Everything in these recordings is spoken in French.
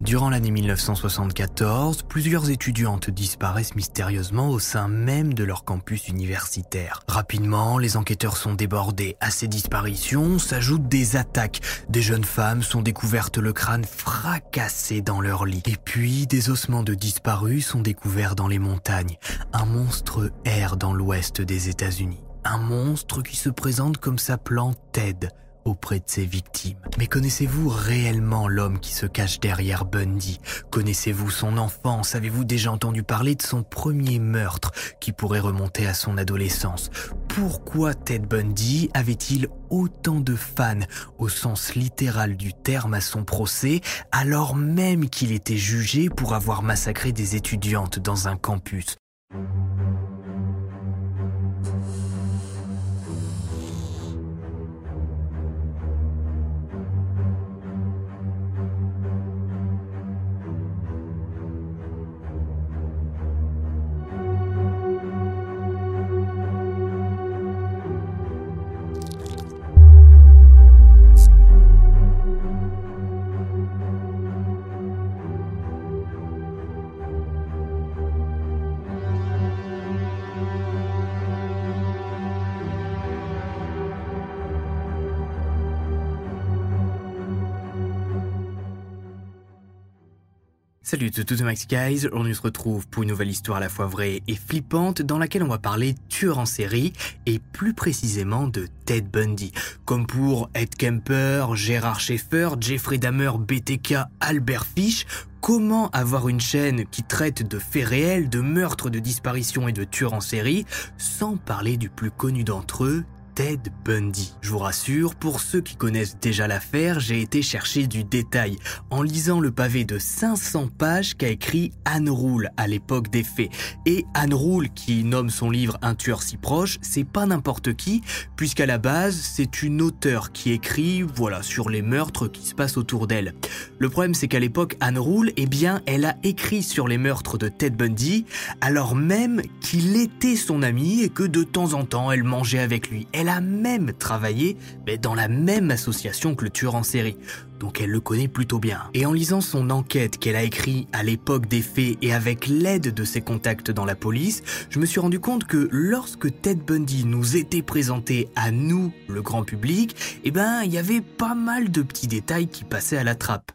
Durant l'année 1974, plusieurs étudiantes disparaissent mystérieusement au sein même de leur campus universitaire. Rapidement, les enquêteurs sont débordés. À ces disparitions s'ajoutent des attaques. Des jeunes femmes sont découvertes le crâne fracassé dans leur lit. Et puis, des ossements de disparus sont découverts dans les montagnes. Un monstre erre dans l'ouest des États-Unis. Un monstre qui se présente comme s'appelant Ted auprès de ses victimes. Mais connaissez-vous réellement l'homme qui se cache derrière Bundy? Connaissez-vous son enfance? Avez-vous déjà entendu parler de son premier meurtre qui pourrait remonter à son adolescence? Pourquoi Ted Bundy avait-il autant de fans au sens littéral du terme à son procès alors même qu'il était jugé pour avoir massacré des étudiantes dans un campus? Salut tout de Max Guys, on se retrouve pour une nouvelle histoire à la fois vraie et flippante dans laquelle on va parler tueur en série et plus précisément de Ted Bundy. Comme pour Ed Kemper, Gérard Schaeffer, Jeffrey Dahmer, BTK, Albert Fish, Comment avoir une chaîne qui traite de faits réels, de meurtres, de disparitions et de tueurs en série, sans parler du plus connu d'entre eux, Ted Bundy. Je vous rassure, pour ceux qui connaissent déjà l'affaire, j'ai été chercher du détail en lisant le pavé de 500 pages qu'a écrit Anne Rule à l'époque des faits. Et Anne Rule, qui nomme son livre Un tueur si proche, c'est pas n'importe qui, puisqu'à la base, c'est une auteure qui écrit, voilà, sur les meurtres qui se passent autour d'elle. Le problème, c'est qu'à l'époque, Anne Rule, eh bien, elle a écrit sur les meurtres de Ted Bundy, alors même qu'il était son ami et que de temps en temps, elle mangeait avec lui. Même travaillé mais dans la même association que le tueur en série. Donc elle le connaît plutôt bien. Et en lisant son enquête qu'elle a écrite à l'époque des faits et avec l'aide de ses contacts dans la police, je me suis rendu compte que lorsque Ted Bundy nous était présenté à nous, le grand public, eh ben il y avait pas mal de petits détails qui passaient à la trappe.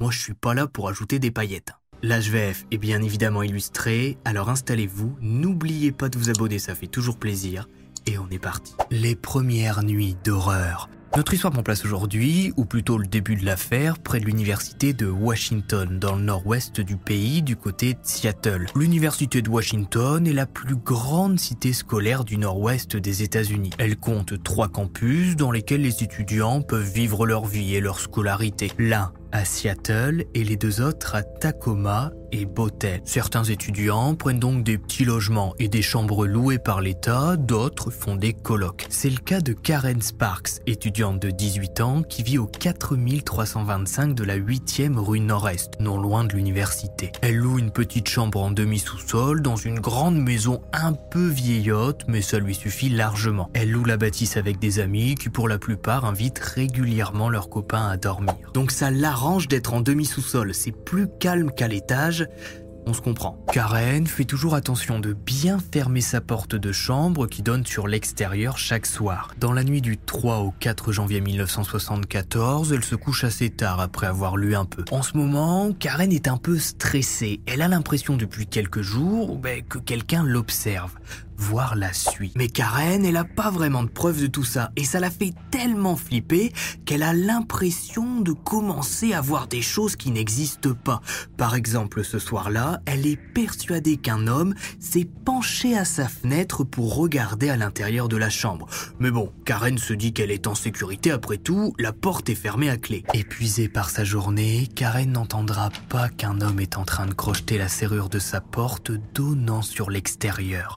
Moi je suis pas là pour ajouter des paillettes. L'HVF est bien évidemment illustré, alors installez-vous, n'oubliez pas de vous abonner, ça fait toujours plaisir et on est parti. Les premières nuits d'horreur. Notre histoire prend place aujourd'hui, ou plutôt le début de l'affaire, près de l'université de Washington, dans le nord-ouest du pays, du côté de Seattle. L'université de Washington est la plus grande cité scolaire du nord-ouest des États-Unis. Elle compte trois campus dans lesquels les étudiants peuvent vivre leur vie et leur scolarité. L'un à Seattle et les deux autres à Tacoma et Bothell. Certains étudiants prennent donc des petits logements et des chambres louées par l'État, d'autres font des colocs. C'est le cas de Karen Sparks, étudiante de 18 ans qui vit au 4325 de la 8e rue Nord-Est, non loin de l'université. Elle loue une petite chambre en demi-sous-sol dans une grande maison un peu vieillotte, mais ça lui suffit largement. Elle loue la bâtisse avec des amis qui pour la plupart invitent régulièrement leurs copains à dormir. Donc ça l'arrange d'être en demi-sous-sol, c'est plus calme qu'à l'étage, on se comprend. Karen fait toujours attention de bien fermer sa porte de chambre qui donne sur l'extérieur chaque soir. Dans la nuit du 3 au 4 janvier 1974, elle se couche assez tard après avoir lu un peu. En ce moment, Karen est un peu stressée. Elle a l'impression depuis quelques jours ben, que quelqu'un l'observe. Voire la suit. Mais Karen, elle a pas vraiment de preuves de tout ça, et ça la fait tellement flipper qu'elle a l'impression de commencer à voir des choses qui n'existent pas. Par exemple, ce soir-là, elle est persuadée qu'un homme s'est penché à sa fenêtre pour regarder à l'intérieur de la chambre. Mais bon, Karen se dit qu'elle est en sécurité après tout, la porte est fermée à clé. Épuisée par sa journée, Karen n'entendra pas qu'un homme est en train de crocheter la serrure de sa porte donnant sur l'extérieur.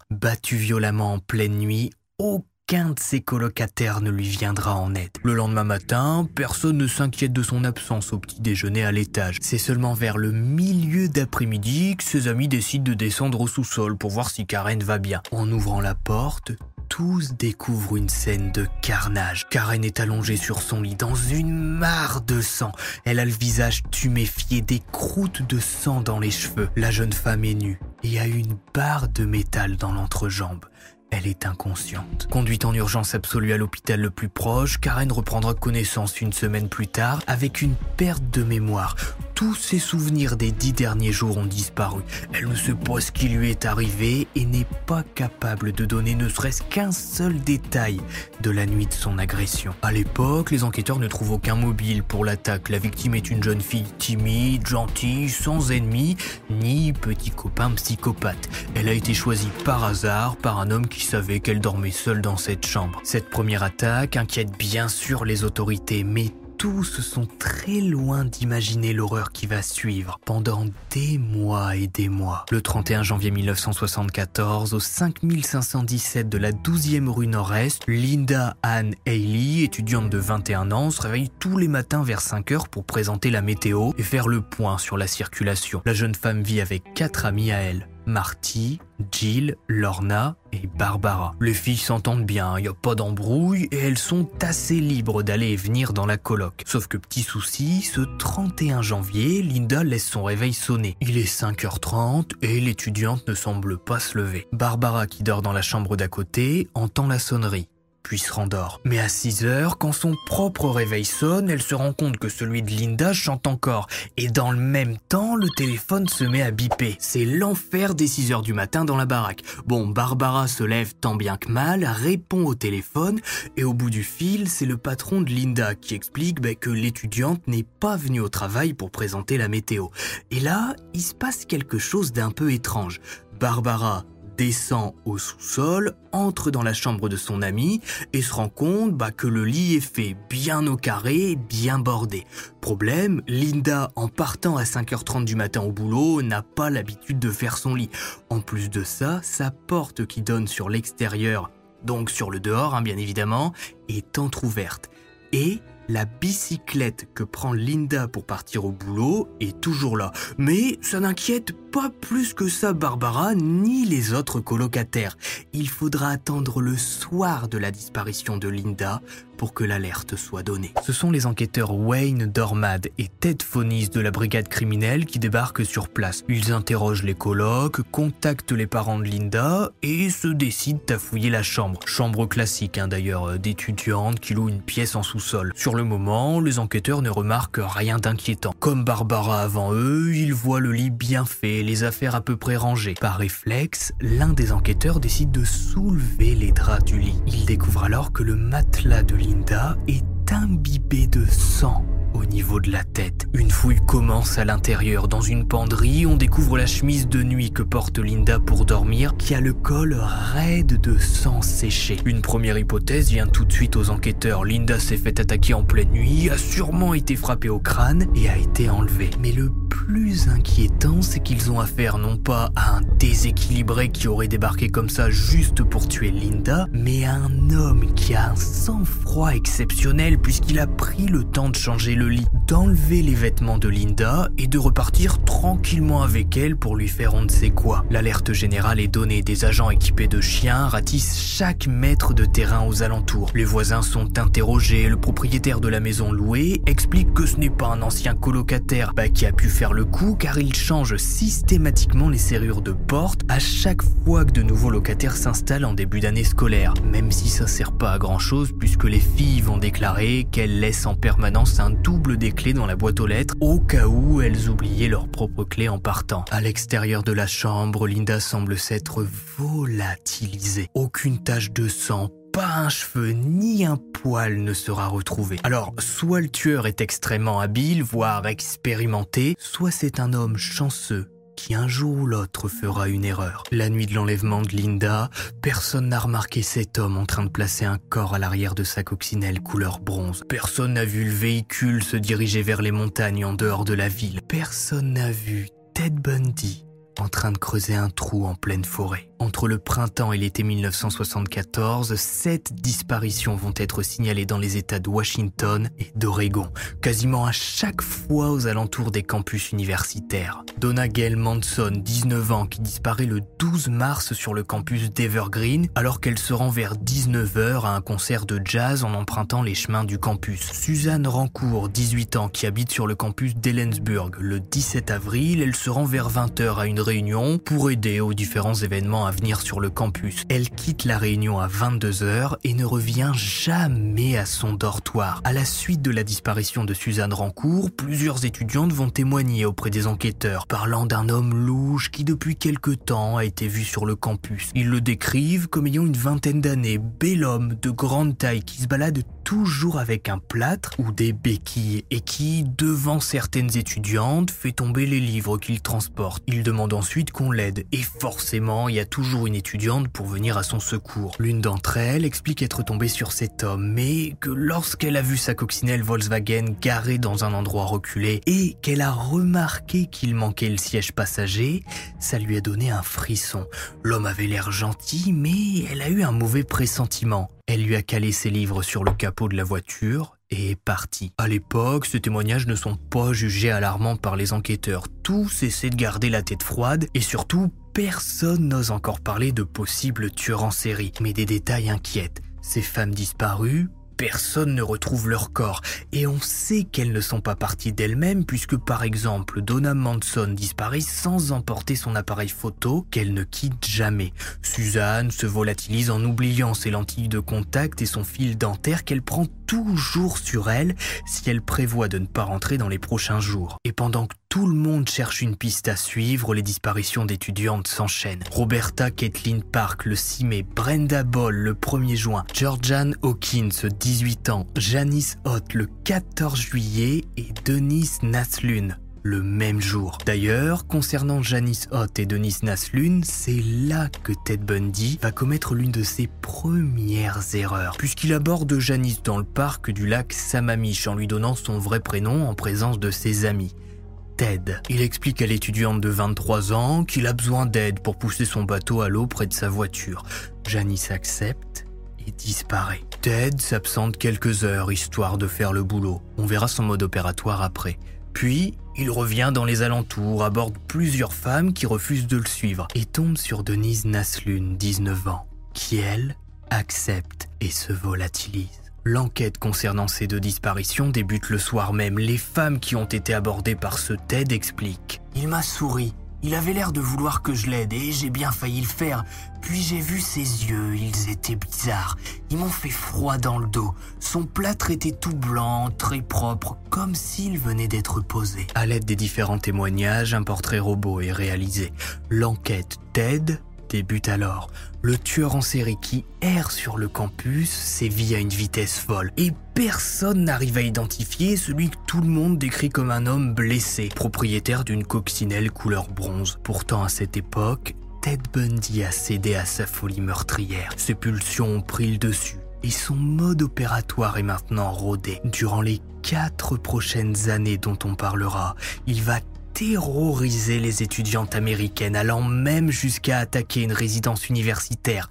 Violemment en pleine nuit, aucun de ses colocataires ne lui viendra en aide. Le lendemain matin, personne ne s'inquiète de son absence au petit déjeuner à l'étage. C'est seulement vers le milieu d'après-midi que ses amis décident de descendre au sous-sol pour voir si Karen va bien. En ouvrant la porte, tous découvrent une scène de carnage. Karen est allongée sur son lit dans une mare de sang. Elle a le visage tuméfié, des croûtes de sang dans les cheveux. La jeune femme est nue et a une barre de métal dans l'entrejambe. Elle est inconsciente. Conduite en urgence absolue à l'hôpital le plus proche, Karen reprendra connaissance une semaine plus tard avec une perte de mémoire. Tous ses souvenirs des dix derniers jours ont disparu. Elle ne sait pas ce qui lui est arrivé et n'est pas capable de donner ne serait-ce qu'un seul détail de la nuit de son agression. À l'époque, les enquêteurs ne trouvent aucun mobile pour l'attaque. La victime est une jeune fille timide, gentille, sans ennemis, ni petit copain psychopathe. Elle a été choisie par hasard par un homme qui savait qu'elle dormait seule dans cette chambre. Cette première attaque inquiète bien sûr les autorités, mais tous sont très loin d'imaginer l'horreur qui va suivre pendant des mois et des mois. Le 31 janvier 1974, au 5517 de la 12e rue Nord-Est, Linda Ann Haley, étudiante de 21 ans, se réveille tous les matins vers 5 heures pour présenter la météo et faire le point sur la circulation. La jeune femme vit avec quatre amis à elle. Marty, Jill, Lorna et Barbara. Les filles s'entendent bien, il n'y a pas d'embrouille et elles sont assez libres d'aller et venir dans la coloc. Sauf que petit souci, ce 31 janvier, Linda laisse son réveil sonner. Il est 5h30 et l'étudiante ne semble pas se lever. Barbara, qui dort dans la chambre d'à côté, entend la sonnerie se rendort. Mais à 6 heures, quand son propre réveil sonne, elle se rend compte que celui de Linda chante encore. Et dans le même temps, le téléphone se met à biper. C'est l'enfer des 6 heures du matin dans la baraque. Bon, Barbara se lève tant bien que mal, répond au téléphone, et au bout du fil, c'est le patron de Linda qui explique bah, que l'étudiante n'est pas venue au travail pour présenter la météo. Et là, il se passe quelque chose d'un peu étrange. Barbara descend au sous-sol, entre dans la chambre de son ami et se rend compte bah, que le lit est fait bien au carré, bien bordé. Problème, Linda, en partant à 5h30 du matin au boulot, n'a pas l'habitude de faire son lit. En plus de ça, sa porte qui donne sur l'extérieur, donc sur le dehors hein, bien évidemment, est entr'ouverte. Et la bicyclette que prend Linda pour partir au boulot est toujours là. Mais ça n'inquiète pas plus que ça Barbara ni les autres colocataires. Il faudra attendre le soir de la disparition de Linda pour que l'alerte soit donnée. Ce sont les enquêteurs Wayne Dormad et Ted Fonis de la brigade criminelle qui débarquent sur place. Ils interrogent les colocs, contactent les parents de Linda et se décident à fouiller la chambre. Chambre classique hein, d'ailleurs, euh, d'étudiante qui loue une pièce en sous-sol. Sur le moment, les enquêteurs ne remarquent rien d'inquiétant. Comme Barbara avant eux, ils voient le lit bien fait, les affaires à peu près rangées. Par réflexe, l'un des enquêteurs décide de soulever les draps du lit. Il découvre alors que le matelas de Linda est imbibé de sang au niveau de la tête. Une fouille commence à l'intérieur. Dans une penderie, on découvre la chemise de nuit que porte Linda pour dormir, qui a le col raide de sang séché. Une première hypothèse vient tout de suite aux enquêteurs. Linda s'est fait attaquer en pleine nuit, a sûrement été frappée au crâne et a été enlevée. Mais le plus inquiétant, c'est qu'ils ont affaire non pas à un déséquilibré qui aurait débarqué comme ça juste pour tuer Linda, mais à un homme qui a un sang-froid exceptionnel puisqu'il a pris le temps de changer d'enlever les vêtements de Linda et de repartir tranquillement avec elle pour lui faire on ne sait quoi. L'alerte générale est donnée, des agents équipés de chiens ratissent chaque mètre de terrain aux alentours. Les voisins sont interrogés, le propriétaire de la maison louée explique que ce n'est pas un ancien colocataire bah, qui a pu faire le coup car il change systématiquement les serrures de porte à chaque fois que de nouveaux locataires s'installent en début d'année scolaire, même si ça sert pas à grand chose puisque les filles vont déclarer qu'elles laissent en permanence un double clés dans la boîte aux lettres au cas où elles oubliaient leurs propres clés en partant. À l'extérieur de la chambre, Linda semble s'être volatilisée. Aucune tache de sang, pas un cheveu ni un poil ne sera retrouvé. Alors, soit le tueur est extrêmement habile, voire expérimenté, soit c'est un homme chanceux qui un jour ou l'autre fera une erreur. La nuit de l'enlèvement de Linda, personne n'a remarqué cet homme en train de placer un corps à l'arrière de sa coccinelle couleur bronze. Personne n'a vu le véhicule se diriger vers les montagnes en dehors de la ville. Personne n'a vu Ted Bundy en train de creuser un trou en pleine forêt. Entre le printemps et l'été 1974, sept disparitions vont être signalées dans les États de Washington et d'Oregon, quasiment à chaque fois aux alentours des campus universitaires. Donna Gail Manson, 19 ans, qui disparaît le 12 mars sur le campus d'Evergreen, alors qu'elle se rend vers 19h à un concert de jazz en empruntant les chemins du campus. Suzanne Rancourt, 18 ans, qui habite sur le campus d'Ellensburg. Le 17 avril, elle se rend vers 20h à une réunion pour aider aux différents événements venir sur le campus. Elle quitte la réunion à 22h et ne revient jamais à son dortoir. À la suite de la disparition de Suzanne Rancourt, plusieurs étudiantes vont témoigner auprès des enquêteurs, parlant d'un homme louche qui depuis quelque temps a été vu sur le campus. Ils le décrivent comme ayant une vingtaine d'années, bel homme de grande taille qui se balade toujours avec un plâtre ou des béquilles et qui, devant certaines étudiantes, fait tomber les livres qu'il transporte. Il demande ensuite qu'on l'aide et forcément, il y a toujours une étudiante pour venir à son secours. L'une d'entre elles explique être tombée sur cet homme, mais que lorsqu'elle a vu sa coccinelle Volkswagen garée dans un endroit reculé et qu'elle a remarqué qu'il manquait le siège passager, ça lui a donné un frisson. L'homme avait l'air gentil, mais elle a eu un mauvais pressentiment. Elle lui a calé ses livres sur le capot de la voiture et est partie. À l'époque, ces témoignages ne sont pas jugés alarmants par les enquêteurs. Tous essaient de garder la tête froide et surtout, personne n'ose encore parler de possibles tueurs en série. Mais des détails inquiètent. Ces femmes disparues, personne ne retrouve leur corps et on sait qu'elles ne sont pas parties d'elles-mêmes puisque par exemple Donna Manson disparaît sans emporter son appareil photo qu'elle ne quitte jamais. Suzanne se volatilise en oubliant ses lentilles de contact et son fil dentaire qu'elle prend toujours sur elle si elle prévoit de ne pas rentrer dans les prochains jours. Et pendant tout le monde cherche une piste à suivre, les disparitions d'étudiantes s'enchaînent. Roberta Kathleen Park le 6 mai, Brenda Ball le 1er juin, Georgian Hawkins 18 ans, Janice Hott le 14 juillet et Denise Naslun le même jour. D'ailleurs, concernant Janice Hott et Denis Naslun, c'est là que Ted Bundy va commettre l'une de ses premières erreurs, puisqu'il aborde Janice dans le parc du lac Sammamish en lui donnant son vrai prénom en présence de ses amis. Ted. Il explique à l'étudiante de 23 ans qu'il a besoin d'aide pour pousser son bateau à l'eau près de sa voiture. Janice accepte et disparaît. Ted s'absente quelques heures histoire de faire le boulot. On verra son mode opératoire après. Puis, il revient dans les alentours, aborde plusieurs femmes qui refusent de le suivre et tombe sur Denise Naslun, 19 ans, qui elle accepte et se volatilise. L'enquête concernant ces deux disparitions débute le soir même. Les femmes qui ont été abordées par ce Ted expliquent. Il m'a souri il avait l'air de vouloir que je l'aide et j'ai bien failli le faire. Puis j'ai vu ses yeux, ils étaient bizarres. Ils m'ont fait froid dans le dos. Son plâtre était tout blanc, très propre, comme s'il venait d'être posé. À l'aide des différents témoignages, un portrait robot est réalisé. L'enquête Ted débute alors. Le tueur en série qui erre sur le campus sévit à une vitesse folle et personne n'arrive à identifier celui que tout le monde décrit comme un homme blessé, propriétaire d'une coccinelle couleur bronze. Pourtant à cette époque, Ted Bundy a cédé à sa folie meurtrière. Ses pulsions ont pris le dessus et son mode opératoire est maintenant rodé. Durant les quatre prochaines années dont on parlera, il va terroriser les étudiantes américaines, allant même jusqu'à attaquer une résidence universitaire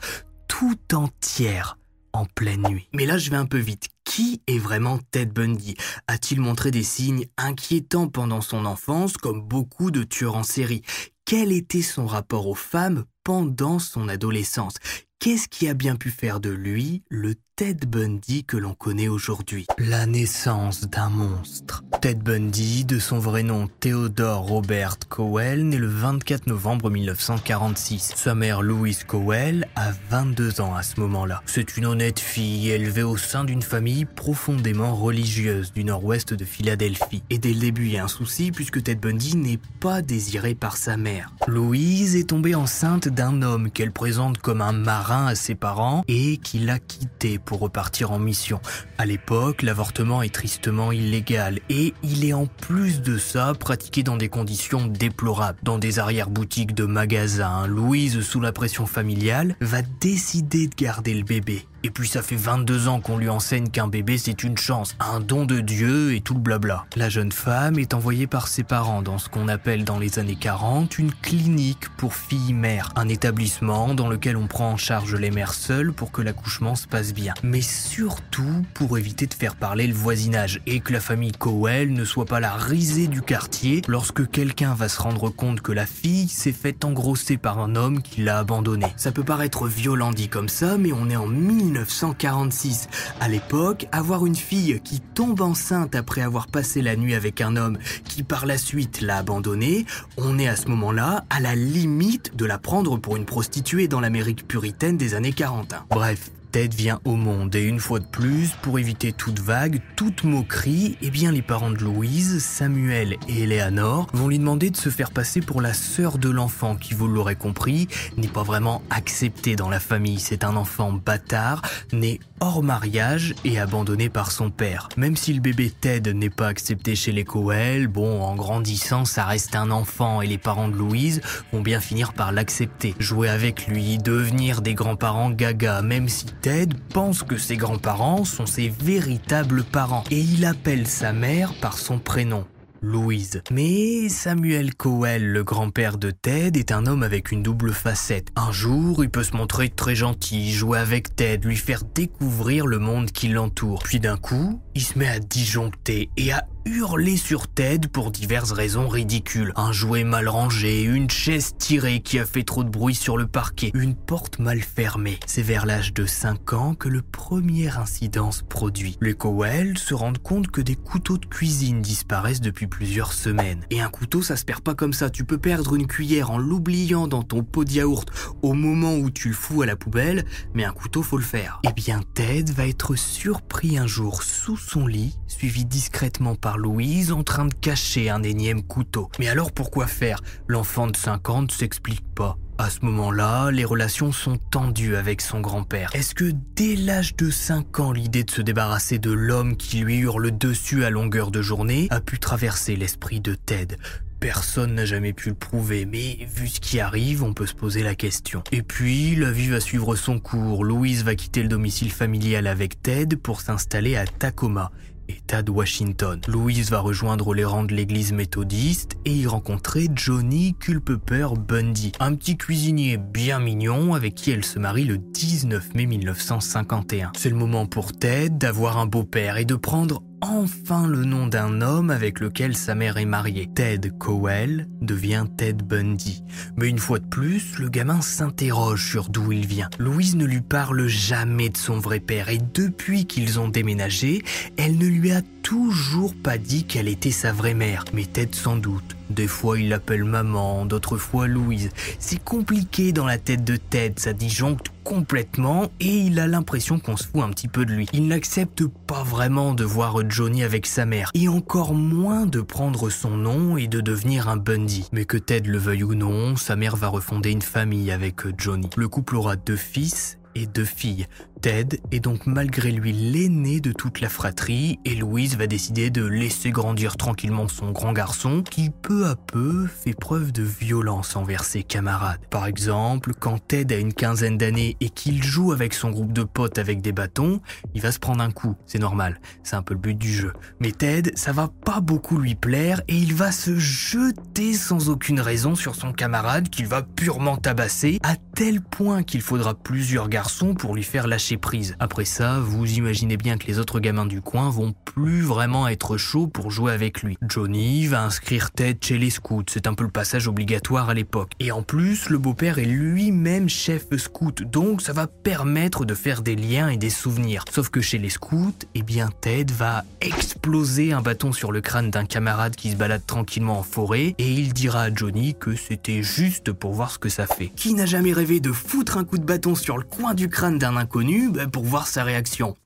tout entière en pleine nuit. Mais là, je vais un peu vite. Qui est vraiment Ted Bundy? A-t-il montré des signes inquiétants pendant son enfance, comme beaucoup de tueurs en série? Quel était son rapport aux femmes pendant son adolescence Qu'est-ce qui a bien pu faire de lui le Ted Bundy que l'on connaît aujourd'hui? La naissance d'un monstre. Ted Bundy, de son vrai nom Theodore Robert Cowell, naît le 24 novembre 1946. Sa mère Louise Cowell a 22 ans à ce moment-là. C'est une honnête fille élevée au sein d'une famille profondément religieuse du nord-ouest de Philadelphie. Et dès le début, il y a un souci puisque Ted Bundy n'est pas désiré par sa mère. Louise est tombée enceinte d'un homme qu'elle présente comme un marin à ses parents et qui l'a quitté pour repartir en mission. À l'époque, l'avortement est tristement illégal et il est en plus de ça pratiqué dans des conditions déplorables. Dans des arrière-boutiques de magasins, Louise, sous la pression familiale, va décider de garder le bébé. Et puis ça fait 22 ans qu'on lui enseigne qu'un bébé c'est une chance, un don de Dieu et tout le blabla. La jeune femme est envoyée par ses parents dans ce qu'on appelle dans les années 40 une clinique pour filles-mères, un établissement dans lequel on prend en charge les mères seules pour que l'accouchement se passe bien. Mais surtout pour éviter de faire parler le voisinage et que la famille Cowell ne soit pas la risée du quartier lorsque quelqu'un va se rendre compte que la fille s'est faite engrosser par un homme qui l'a abandonnée. Ça peut paraître violent dit comme ça, mais on est en 1946. À l'époque, avoir une fille qui tombe enceinte après avoir passé la nuit avec un homme qui par la suite l'a abandonnée, on est à ce moment-là à la limite de la prendre pour une prostituée dans l'Amérique puritaine des années 40. Bref, Ted vient au monde et une fois de plus, pour éviter toute vague, toute moquerie, eh bien les parents de Louise, Samuel et Eleanor, vont lui demander de se faire passer pour la sœur de l'enfant qui, vous l'aurez compris, n'est pas vraiment accepté dans la famille. C'est un enfant bâtard, né hors mariage et abandonné par son père. Même si le bébé Ted n'est pas accepté chez les Coel, bon, en grandissant, ça reste un enfant et les parents de Louise vont bien finir par l'accepter. Jouer avec lui, devenir des grands-parents gaga, même si Ted pense que ses grands-parents sont ses véritables parents et il appelle sa mère par son prénom. Louise. Mais Samuel Cowell, le grand-père de Ted, est un homme avec une double facette. Un jour, il peut se montrer très gentil, jouer avec Ted, lui faire découvrir le monde qui l'entoure. Puis d'un coup, il se met à disjoncter et à hurler sur Ted pour diverses raisons ridicules. Un jouet mal rangé, une chaise tirée qui a fait trop de bruit sur le parquet, une porte mal fermée. C'est vers l'âge de 5 ans que le premier incident se produit. Les Cowell se rendent compte que des couteaux de cuisine disparaissent depuis plusieurs semaines. Et un couteau, ça se perd pas comme ça. Tu peux perdre une cuillère en l'oubliant dans ton pot de yaourt au moment où tu le fous à la poubelle, mais un couteau, faut le faire. Eh bien, Ted va être surpris un jour sous son lit, suivi discrètement par Louise en train de cacher un énième couteau. Mais alors pourquoi faire? L'enfant de 50 ne s'explique pas. À ce moment-là, les relations sont tendues avec son grand-père. Est-ce que dès l'âge de 5 ans, l'idée de se débarrasser de l'homme qui lui hurle dessus à longueur de journée a pu traverser l'esprit de Ted? Personne n'a jamais pu le prouver, mais vu ce qui arrive, on peut se poser la question. Et puis, la vie va suivre son cours. Louise va quitter le domicile familial avec Ted pour s'installer à Tacoma. État de Washington. Louise va rejoindre les rangs de l'église méthodiste et y rencontrer Johnny Culpeper Bundy, un petit cuisinier bien mignon avec qui elle se marie le 19 mai 1951. C'est le moment pour Ted d'avoir un beau-père et de prendre enfin le nom d'un homme avec lequel sa mère est mariée. Ted Cowell devient Ted Bundy. Mais une fois de plus, le gamin s'interroge sur d'où il vient. Louise ne lui parle jamais de son vrai père et depuis qu'ils ont déménagé, elle ne lui a toujours pas dit qu'elle était sa vraie mère. Mais Ted sans doute. Des fois il l'appelle maman, d'autres fois Louise. C'est compliqué dans la tête de Ted, ça disjoncte complètement et il a l'impression qu'on se fout un petit peu de lui. Il n'accepte pas vraiment de voir Johnny avec sa mère et encore moins de prendre son nom et de devenir un Bundy. Mais que Ted le veuille ou non, sa mère va refonder une famille avec Johnny. Le couple aura deux fils et deux filles. Ted est donc malgré lui l'aîné de toute la fratrie et Louise va décider de laisser grandir tranquillement son grand garçon qui peu à peu fait preuve de violence envers ses camarades. Par exemple, quand Ted a une quinzaine d'années et qu'il joue avec son groupe de potes avec des bâtons, il va se prendre un coup, c'est normal, c'est un peu le but du jeu. Mais Ted, ça va pas beaucoup lui plaire et il va se jeter sans aucune raison sur son camarade qu'il va purement tabasser à tel point qu'il faudra plusieurs garçons pour lui faire lâcher Après ça, vous imaginez bien que les autres gamins du coin vont plus vraiment être chaud pour jouer avec lui. Johnny va inscrire Ted chez les scouts, c'est un peu le passage obligatoire à l'époque. Et en plus, le beau-père est lui-même chef scout, donc ça va permettre de faire des liens et des souvenirs. Sauf que chez les scouts, eh bien Ted va exploser un bâton sur le crâne d'un camarade qui se balade tranquillement en forêt et il dira à Johnny que c'était juste pour voir ce que ça fait. Qui n'a jamais rêvé de foutre un coup de bâton sur le coin du crâne d'un inconnu bah, pour voir sa réaction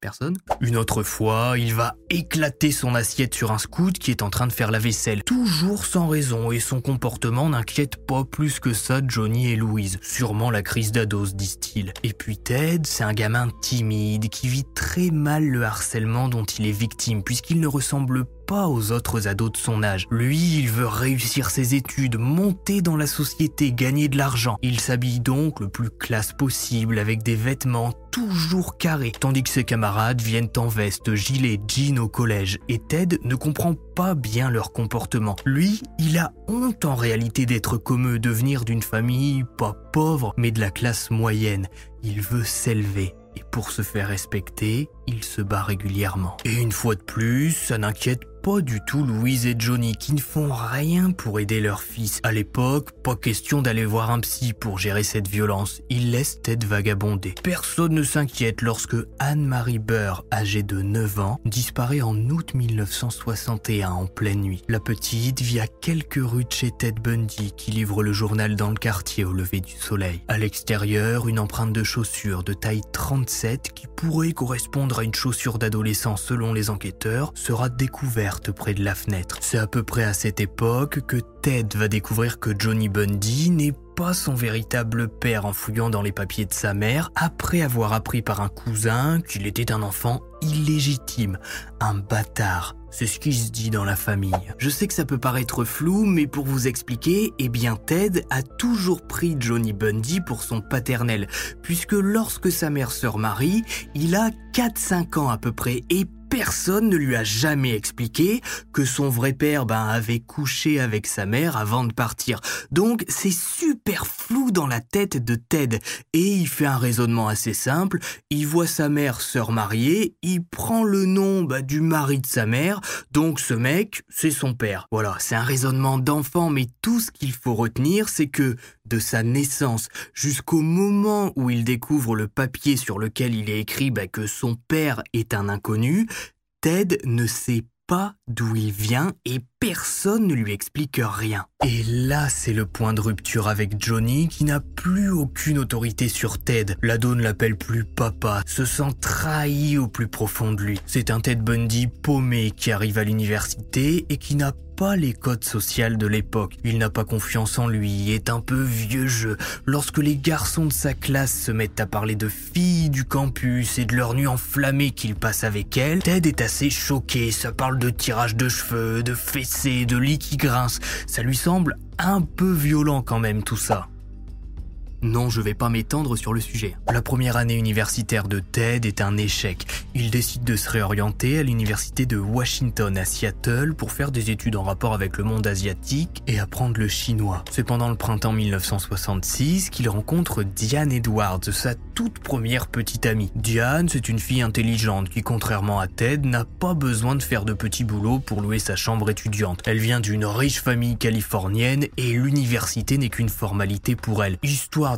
Personne Une autre fois, il va éclater son assiette sur un scout qui est en train de faire la vaisselle, toujours sans raison, et son comportement n'inquiète pas plus que ça Johnny et Louise. Sûrement la crise d'ado, disent-ils. Et puis Ted, c'est un gamin timide qui vit très mal le harcèlement dont il est victime, puisqu'il ne ressemble pas aux autres ados de son âge. Lui, il veut réussir ses études, monter dans la société, gagner de l'argent. Il s'habille donc le plus classe possible avec des vêtements toujours carrés, tandis que ses camarades viennent en veste, gilet, jean au collège. Et Ted ne comprend pas bien leur comportement. Lui, il a honte en réalité d'être comme eux, de venir d'une famille pas pauvre, mais de la classe moyenne. Il veut s'élever et pour se faire respecter, il se bat régulièrement. Et une fois de plus, ça n'inquiète pas du tout Louise et Johnny qui ne font rien pour aider leur fils. À l'époque, pas question d'aller voir un psy pour gérer cette violence. Ils laissent Ted vagabonder. Personne ne s'inquiète lorsque Anne-Marie Burr, âgée de 9 ans, disparaît en août 1961 en pleine nuit. La petite vit à quelques rues de chez Ted Bundy qui livre le journal dans le quartier au lever du soleil. À l'extérieur, une empreinte de chaussure de taille 37 qui pourrait correspondre à une chaussure d'adolescent selon les enquêteurs sera découverte près de la fenêtre. C'est à peu près à cette époque que Ted va découvrir que Johnny Bundy n'est pas son véritable père en fouillant dans les papiers de sa mère, après avoir appris par un cousin qu'il était un enfant illégitime, un bâtard. C'est ce qui se dit dans la famille. Je sais que ça peut paraître flou, mais pour vous expliquer, eh bien Ted a toujours pris Johnny Bundy pour son paternel, puisque lorsque sa mère se remarie, il a 4-5 ans à peu près, et personne ne lui a jamais expliqué que son vrai père ben, avait couché avec sa mère avant de partir. Donc c'est super flou dans la tête de Ted. Et il fait un raisonnement assez simple. Il voit sa mère sœur mariée, il prend le nom ben, du mari de sa mère, donc ce mec, c'est son père. Voilà, c'est un raisonnement d'enfant, mais tout ce qu'il faut retenir, c'est que de sa naissance jusqu'au moment où il découvre le papier sur lequel il est écrit ben, que son père est un inconnu, Ted ne sait pas d'où il vient et personne ne lui explique rien. Et là, c'est le point de rupture avec Johnny qui n'a plus aucune autorité sur Ted. L'ado ne l'appelle plus papa, se sent trahi au plus profond de lui. C'est un Ted Bundy paumé qui arrive à l'université et qui n'a pas les codes sociaux de l'époque. Il n'a pas confiance en lui, est un peu vieux jeu. Lorsque les garçons de sa classe se mettent à parler de filles du campus et de leur nuit enflammée qu'il passe avec elles, Ted est assez choqué. Ça parle de tirage de cheveux, de fessées, de lits qui grincent. Ça lui semble un peu violent quand même tout ça. Non, je vais pas m'étendre sur le sujet. La première année universitaire de Ted est un échec. Il décide de se réorienter à l'université de Washington à Seattle pour faire des études en rapport avec le monde asiatique et apprendre le chinois. C'est pendant le printemps 1966 qu'il rencontre Diane Edwards, sa toute première petite amie. Diane, c'est une fille intelligente qui, contrairement à Ted, n'a pas besoin de faire de petits boulots pour louer sa chambre étudiante. Elle vient d'une riche famille californienne et l'université n'est qu'une formalité pour elle.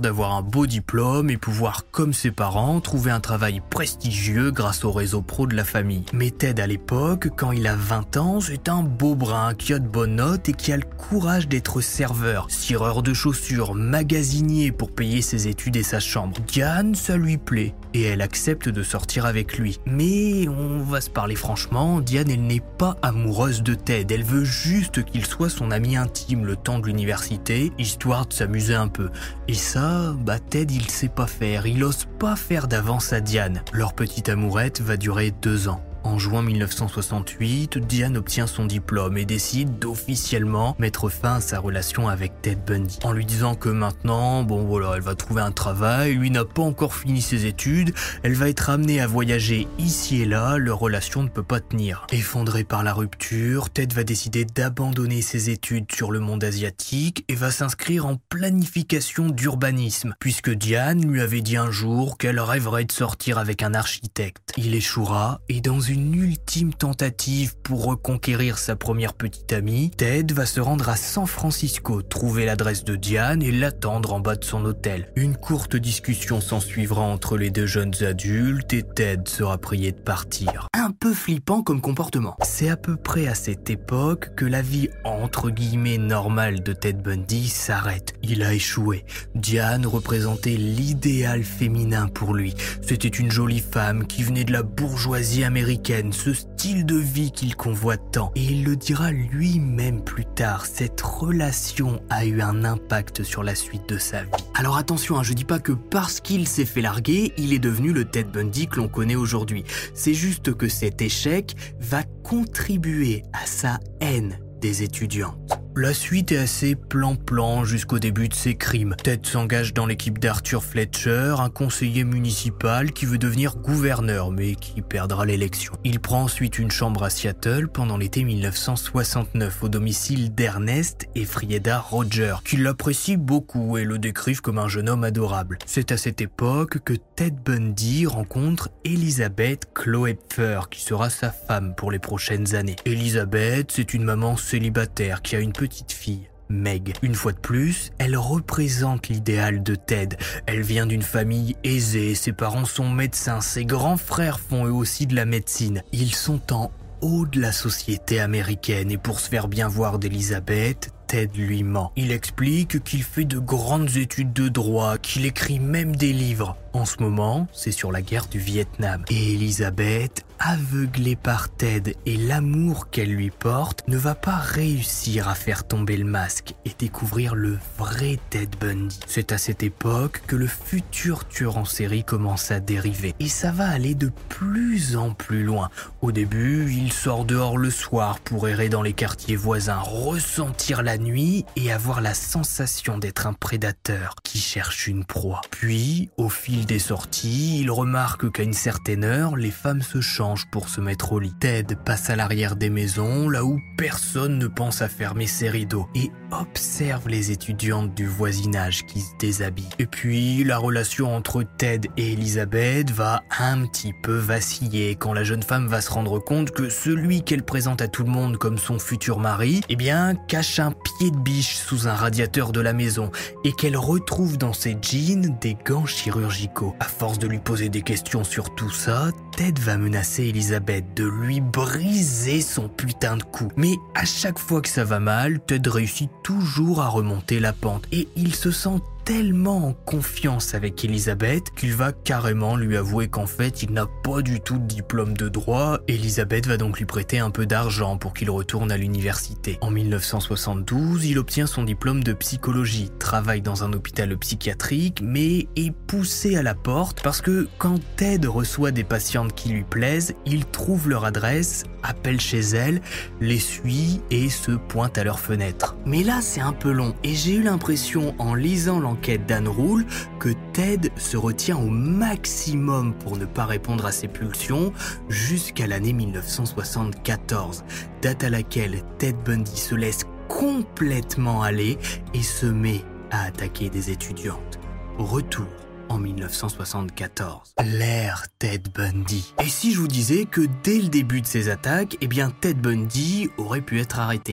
D'avoir un beau diplôme et pouvoir, comme ses parents, trouver un travail prestigieux grâce au réseau pro de la famille. Mais Ted à l'époque, quand il a 20 ans, c'est un beau brun qui a de bonnes notes et qui a le courage d'être serveur, cireur de chaussures, magasinier pour payer ses études et sa chambre. Diane, ça lui plaît et elle accepte de sortir avec lui. Mais on va se parler franchement, Diane, elle n'est pas amoureuse de Ted, elle veut juste qu'il soit son ami intime le temps de l'université, histoire de s'amuser un peu. Et ça, bah Ted il sait pas faire, il ose pas faire d'avance à Diane. Leur petite amourette va durer deux ans. En juin 1968, Diane obtient son diplôme et décide d'officiellement mettre fin à sa relation avec Ted Bundy. En lui disant que maintenant, bon voilà, elle va trouver un travail, lui n'a pas encore fini ses études, elle va être amenée à voyager ici et là, leur relation ne peut pas tenir. Effondré par la rupture, Ted va décider d'abandonner ses études sur le monde asiatique et va s'inscrire en planification d'urbanisme, puisque Diane lui avait dit un jour qu'elle rêverait de sortir avec un architecte. Il échouera et dans une ultime tentative pour reconquérir sa première petite amie, Ted va se rendre à San Francisco, trouver l'adresse de Diane et l'attendre en bas de son hôtel. Une courte discussion s'ensuivra entre les deux jeunes adultes et Ted sera prié de partir. Un peu flippant comme comportement. C'est à peu près à cette époque que la vie entre guillemets normale de Ted Bundy s'arrête. Il a échoué. Diane représentait l'idéal féminin pour lui. C'était une jolie femme qui venait de la bourgeoisie américaine ce style de vie qu'il convoite tant. Et il le dira lui-même plus tard, cette relation a eu un impact sur la suite de sa vie. Alors attention, hein, je dis pas que parce qu'il s'est fait larguer, il est devenu le Ted Bundy que l'on connaît aujourd'hui. C'est juste que cet échec va contribuer à sa haine des étudiantes. La suite est assez plan-plan jusqu'au début de ses crimes. Ted s'engage dans l'équipe d'Arthur Fletcher, un conseiller municipal qui veut devenir gouverneur mais qui perdra l'élection. Il prend ensuite une chambre à Seattle pendant l'été 1969 au domicile d'Ernest et Frieda Roger, qui l'apprécient beaucoup et le décrivent comme un jeune homme adorable. C'est à cette époque que Ted Bundy rencontre Elizabeth Kloepfer, qui sera sa femme pour les prochaines années. Elizabeth, c'est une maman célibataire qui a une petite petite fille. Meg. Une fois de plus, elle représente l'idéal de Ted. Elle vient d'une famille aisée, ses parents sont médecins, ses grands frères font eux aussi de la médecine. Ils sont en haut de la société américaine et pour se faire bien voir d'Elizabeth, Ted lui ment. Il explique qu'il fait de grandes études de droit, qu'il écrit même des livres. En ce moment, c'est sur la guerre du Vietnam. Et Elizabeth aveuglée par Ted et l'amour qu'elle lui porte, ne va pas réussir à faire tomber le masque et découvrir le vrai Ted Bundy. C'est à cette époque que le futur tueur en série commence à dériver et ça va aller de plus en plus loin. Au début, il sort dehors le soir pour errer dans les quartiers voisins, ressentir la nuit et avoir la sensation d'être un prédateur qui cherche une proie. Puis, au fil des sorties, il remarque qu'à une certaine heure, les femmes se pour se mettre au lit. Ted passe à l'arrière des maisons, là où personne ne pense à fermer ses rideaux, et observe les étudiantes du voisinage qui se déshabillent. Et puis, la relation entre Ted et Elisabeth va un petit peu vaciller quand la jeune femme va se rendre compte que celui qu'elle présente à tout le monde comme son futur mari, eh bien, cache un pied de biche sous un radiateur de la maison et qu'elle retrouve dans ses jeans des gants chirurgicaux. À force de lui poser des questions sur tout ça, Ted va menacer Elisabeth de lui briser son putain de cou. Mais à chaque fois que ça va mal, Ted réussit toujours à remonter la pente et il se sent tellement en confiance avec Elisabeth qu'il va carrément lui avouer qu'en fait il n'a pas du tout de diplôme de droit. Elisabeth va donc lui prêter un peu d'argent pour qu'il retourne à l'université. En 1972, il obtient son diplôme de psychologie, travaille dans un hôpital psychiatrique, mais est poussé à la porte parce que quand Ted reçoit des patientes qui lui plaisent, il trouve leur adresse, appelle chez elles, les suit et se pointe à leur fenêtre. Mais là c'est un peu long et j'ai eu l'impression en lisant l'enquête d'Anne d'Anne Rule que Ted se retient au maximum pour ne pas répondre à ses pulsions jusqu'à l'année 1974, date à laquelle Ted Bundy se laisse complètement aller et se met à attaquer des étudiantes. Retour en 1974. L'ère Ted Bundy. Et si je vous disais que dès le début de ces attaques, eh bien Ted Bundy aurait pu être arrêté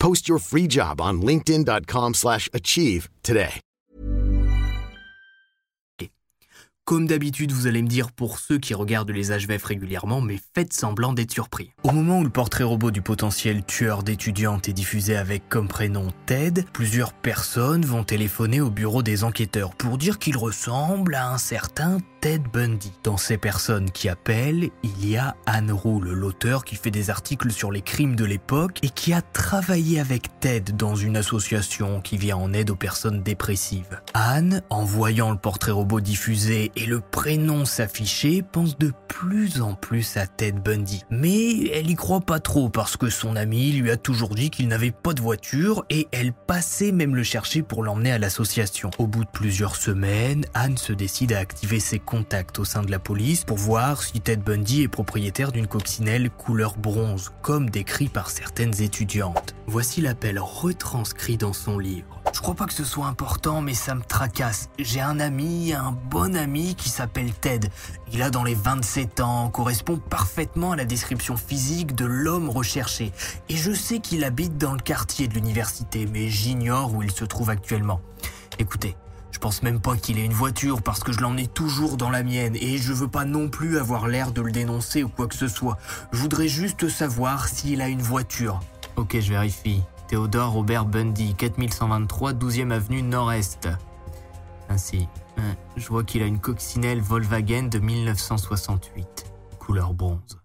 Post your free job on linkedin.com/achieve today. Comme d'habitude, vous allez me dire pour ceux qui regardent les HVF régulièrement, mais faites semblant d'être surpris. Au moment où le portrait robot du potentiel tueur d'étudiantes est diffusé avec comme prénom Ted, plusieurs personnes vont téléphoner au bureau des enquêteurs pour dire qu'il ressemble à un certain Ted Bundy. Dans ces personnes qui appellent, il y a Anne Rule, l'auteur qui fait des articles sur les crimes de l'époque et qui a travaillé avec Ted dans une association qui vient en aide aux personnes dépressives. Anne, en voyant le portrait robot diffusé et le prénom s'afficher, pense de plus en plus à Ted Bundy. Mais elle y croit pas trop parce que son ami lui a toujours dit qu'il n'avait pas de voiture et elle passait même le chercher pour l'emmener à l'association. Au bout de plusieurs semaines, Anne se décide à activer ses contact au sein de la police pour voir si Ted Bundy est propriétaire d'une coccinelle couleur bronze, comme décrit par certaines étudiantes. Voici l'appel retranscrit dans son livre. Je crois pas que ce soit important, mais ça me tracasse. J'ai un ami, un bon ami qui s'appelle Ted. Il a dans les 27 ans, correspond parfaitement à la description physique de l'homme recherché. Et je sais qu'il habite dans le quartier de l'université, mais j'ignore où il se trouve actuellement. Écoutez, pense même pas qu'il ait une voiture parce que je l'en ai toujours dans la mienne et je veux pas non plus avoir l'air de le dénoncer ou quoi que ce soit. Je voudrais juste savoir s'il a une voiture. Ok, je vérifie. Théodore Robert Bundy, 4123 12e avenue Nord-Est. Ainsi, hein, je vois qu'il a une coccinelle Volkswagen de 1968, couleur bronze.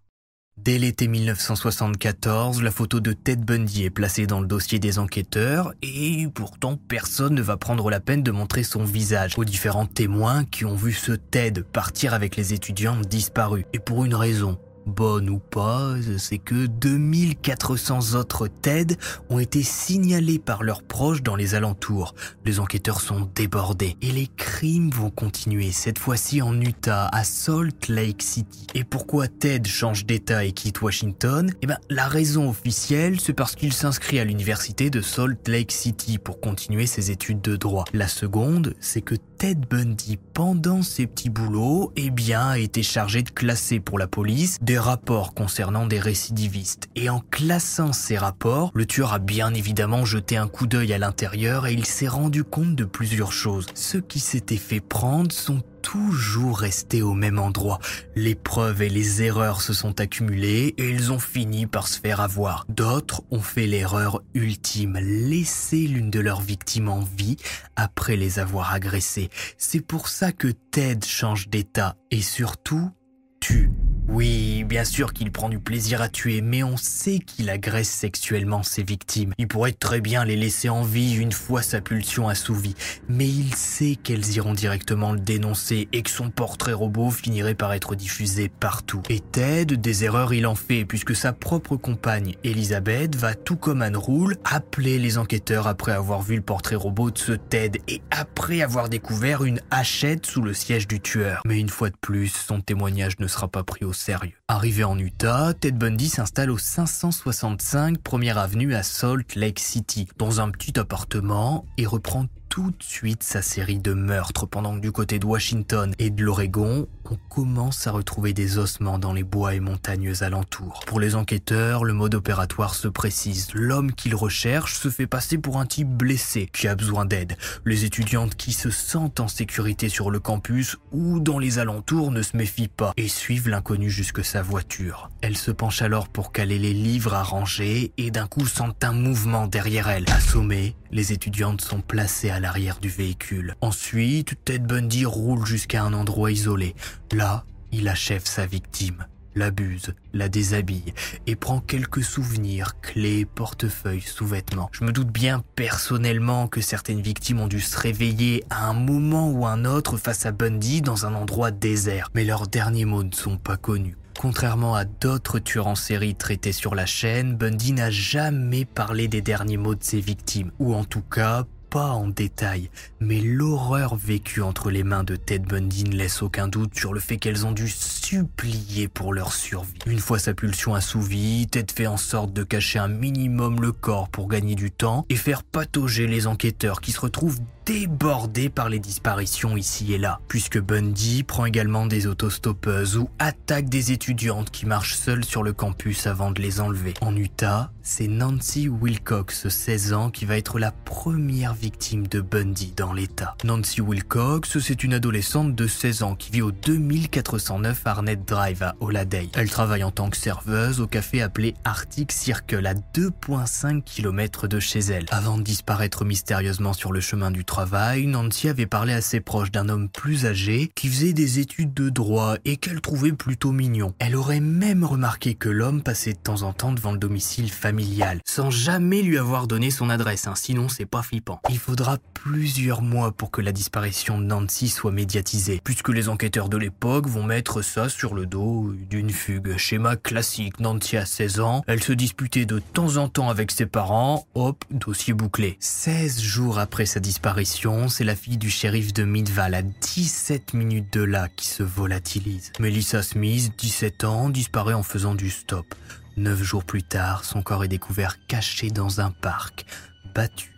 Dès l'été 1974, la photo de Ted Bundy est placée dans le dossier des enquêteurs et pourtant personne ne va prendre la peine de montrer son visage aux différents témoins qui ont vu ce Ted partir avec les étudiants disparus. Et pour une raison, bonne ou pas, c'est que 2400 autres TED ont été signalés par leurs proches dans les alentours. Les enquêteurs sont débordés et les crimes vont continuer, cette fois-ci en Utah, à Salt Lake City. Et pourquoi Ted change d'état et quitte Washington? Eh bien, la raison officielle, c'est parce qu'il s'inscrit à l'université de Salt Lake City pour continuer ses études de droit. La seconde, c'est que Ted Bundy, pendant ses petits boulots, eh bien, a été chargé de classer pour la police des rapports concernant des récidivistes. Et en classant ces rapports, le tueur a bien évidemment jeté un coup d'œil à l'intérieur et il s'est rendu compte de plusieurs choses. Ceux qui s'étaient fait prendre sont toujours restés au même endroit. Les preuves et les erreurs se sont accumulées et ils ont fini par se faire avoir. D'autres ont fait l'erreur ultime, laisser l'une de leurs victimes en vie après les avoir agressées. C'est pour ça que Ted change d'état et surtout Oui, bien sûr qu'il prend du plaisir à tuer, mais on sait qu'il agresse sexuellement ses victimes. Il pourrait très bien les laisser en vie une fois sa pulsion assouvie, mais il sait qu'elles iront directement le dénoncer et que son portrait robot finirait par être diffusé partout. Et Ted, des erreurs il en fait, puisque sa propre compagne, Elisabeth, va tout comme Anne Rule appeler les enquêteurs après avoir vu le portrait robot de ce Ted et après avoir découvert une hachette sous le siège du tueur. Mais une fois de plus, son témoignage ne sera pas pris au sérieux. Arrivé en Utah, Ted Bundy s'installe au 565 Première Avenue à Salt Lake City, dans un petit appartement, et reprend tout de suite sa série de meurtres pendant que du côté de Washington et de l'Oregon, on commence à retrouver des ossements dans les bois et montagnes alentours. Pour les enquêteurs, le mode opératoire se précise. L'homme qu'ils recherchent se fait passer pour un type blessé qui a besoin d'aide. Les étudiantes qui se sentent en sécurité sur le campus ou dans les alentours ne se méfient pas et suivent l'inconnu jusque sa voiture. Elle se penche alors pour caler les livres à ranger et d'un coup sentent un mouvement derrière elle. Assommée, les étudiantes sont placées à l'arrière du véhicule. Ensuite, Ted Bundy roule jusqu'à un endroit isolé. Là, il achève sa victime, l'abuse, la déshabille et prend quelques souvenirs, clés, portefeuilles, sous-vêtements. Je me doute bien personnellement que certaines victimes ont dû se réveiller à un moment ou un autre face à Bundy dans un endroit désert, mais leurs derniers mots ne sont pas connus. Contrairement à d'autres tueurs en série traités sur la chaîne, Bundy n'a jamais parlé des derniers mots de ses victimes, ou en tout cas pas en détail, mais l'horreur vécue entre les mains de Ted Bundy ne laisse aucun doute sur le fait qu'elles ont dû supplier pour leur survie. Une fois sa pulsion assouvie, Ted fait en sorte de cacher un minimum le corps pour gagner du temps et faire patauger les enquêteurs qui se retrouvent débordé par les disparitions ici et là, puisque Bundy prend également des autostoppeuses ou attaque des étudiantes qui marchent seules sur le campus avant de les enlever. En Utah, c'est Nancy Wilcox, 16 ans, qui va être la première victime de Bundy dans l'État. Nancy Wilcox, c'est une adolescente de 16 ans qui vit au 2409 Arnett Drive à Holladay. Elle travaille en tant que serveuse au café appelé Arctic Circle à 2,5 km de chez elle. Avant de disparaître mystérieusement sur le chemin du travail, Nancy avait parlé à ses proches d'un homme plus âgé qui faisait des études de droit et qu'elle trouvait plutôt mignon. Elle aurait même remarqué que l'homme passait de temps en temps devant le domicile familial, sans jamais lui avoir donné son adresse, hein, sinon c'est pas flippant. Il faudra plusieurs mois pour que la disparition de Nancy soit médiatisée, puisque les enquêteurs de l'époque vont mettre ça sur le dos d'une fugue. Schéma classique, Nancy a 16 ans, elle se disputait de temps en temps avec ses parents, hop, dossier bouclé. 16 jours après sa disparition, c'est la fille du shérif de Midval à 17 minutes de là qui se volatilise. Melissa Smith, 17 ans, disparaît en faisant du stop. Neuf jours plus tard, son corps est découvert caché dans un parc, battu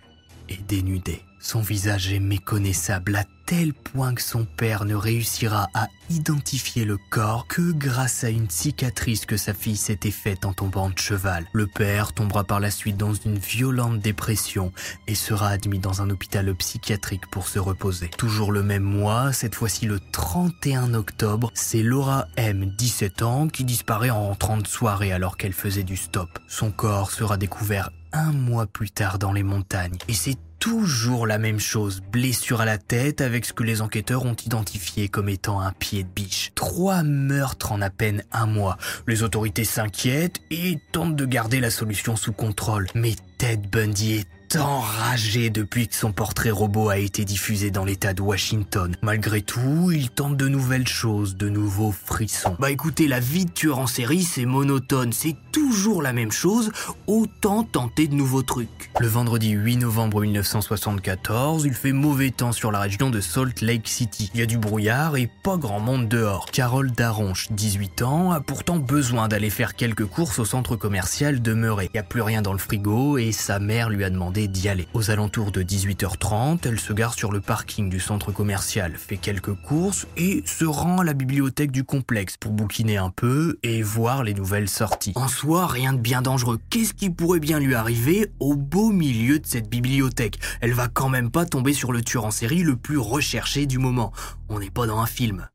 et dénudé. Son visage est méconnaissable tel point que son père ne réussira à identifier le corps que grâce à une cicatrice que sa fille s'était faite en tombant de cheval. Le père tombera par la suite dans une violente dépression et sera admis dans un hôpital psychiatrique pour se reposer. Toujours le même mois, cette fois-ci le 31 octobre, c'est Laura M, 17 ans, qui disparaît en rentrant de soirée alors qu'elle faisait du stop. Son corps sera découvert un mois plus tard dans les montagnes. Et c'est toujours la même chose, blessure à la tête avec ce que les enquêteurs ont identifié comme étant un pied de biche. Trois meurtres en à peine un mois. Les autorités s'inquiètent et tentent de garder la solution sous contrôle. Mais Ted Bundy est enragé depuis que son portrait robot a été diffusé dans l'état de Washington. Malgré tout, il tente de nouvelles choses, de nouveaux frissons. Bah écoutez, la vie de tueur en série, c'est monotone, c'est toujours la même chose, autant tenter de nouveaux trucs. Le vendredi 8 novembre 1974, il fait mauvais temps sur la région de Salt Lake City. Il y a du brouillard et pas grand monde dehors. Carole Daronche, 18 ans, a pourtant besoin d'aller faire quelques courses au centre commercial de Murray. Il n'y a plus rien dans le frigo et sa mère lui a demandé d'y aller. Aux alentours de 18h30, elle se gare sur le parking du centre commercial, fait quelques courses et se rend à la bibliothèque du complexe pour bouquiner un peu et voir les nouvelles sorties. En soi, rien de bien dangereux. Qu'est-ce qui pourrait bien lui arriver au beau milieu de cette bibliothèque? Elle va quand même pas tomber sur le tueur en série le plus recherché du moment. On n'est pas dans un film.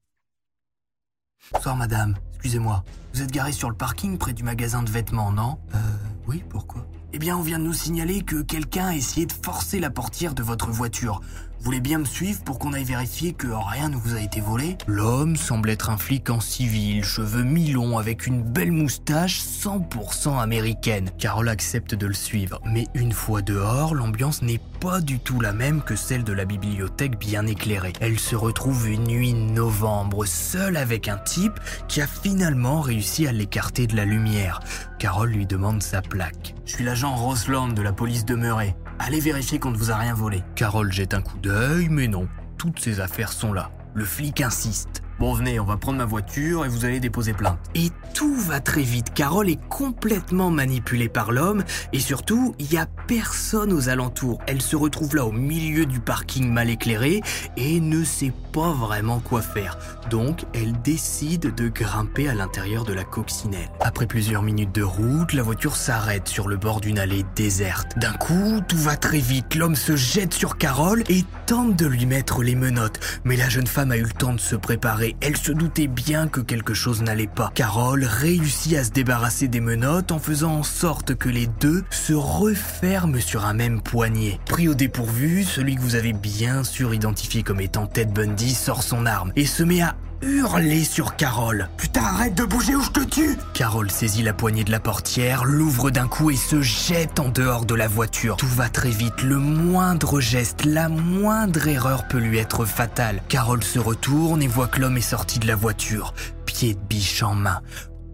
Bonsoir madame, excusez-moi. Vous êtes garé sur le parking près du magasin de vêtements, non? Euh, oui, pourquoi? Eh bien, on vient de nous signaler que quelqu'un a essayé de forcer la portière de votre voiture. Voulez bien me suivre pour qu'on aille vérifier que rien ne vous a été volé L'homme semble être un flic en civil, cheveux mi-longs, avec une belle moustache 100% américaine. Carole accepte de le suivre, mais une fois dehors, l'ambiance n'est pas du tout la même que celle de la bibliothèque bien éclairée. Elle se retrouve une nuit novembre, seule avec un type qui a finalement réussi à l'écarter de la lumière. Carole lui demande sa plaque. Je suis l'agent Rosland de la police de Murray. Allez vérifier qu'on ne vous a rien volé. Carole jette un coup d'œil, mais non, toutes ses affaires sont là. Le flic insiste. Bon, venez, on va prendre ma voiture et vous allez déposer plainte. Et tout va très vite. Carole est complètement manipulée par l'homme et surtout, il n'y a personne aux alentours. Elle se retrouve là au milieu du parking mal éclairé et ne sait pas vraiment quoi faire. Donc, elle décide de grimper à l'intérieur de la coccinelle. Après plusieurs minutes de route, la voiture s'arrête sur le bord d'une allée déserte. D'un coup, tout va très vite. L'homme se jette sur Carole et tente de lui mettre les menottes. Mais la jeune femme a eu le temps de se préparer. Elle se doutait bien que quelque chose n'allait pas. Carole réussit à se débarrasser des menottes en faisant en sorte que les deux se referment sur un même poignet. Pris au dépourvu, celui que vous avez bien sûr identifié comme étant Ted Bundy sort son arme et se met à hurler sur Carole. Putain, arrête de bouger ou je te tue Carole saisit la poignée de la portière, l'ouvre d'un coup et se jette en dehors de la voiture. Tout va très vite, le moindre geste, la moindre erreur peut lui être fatale. Carole se retourne et voit que l'homme est sorti de la voiture, pied de biche en main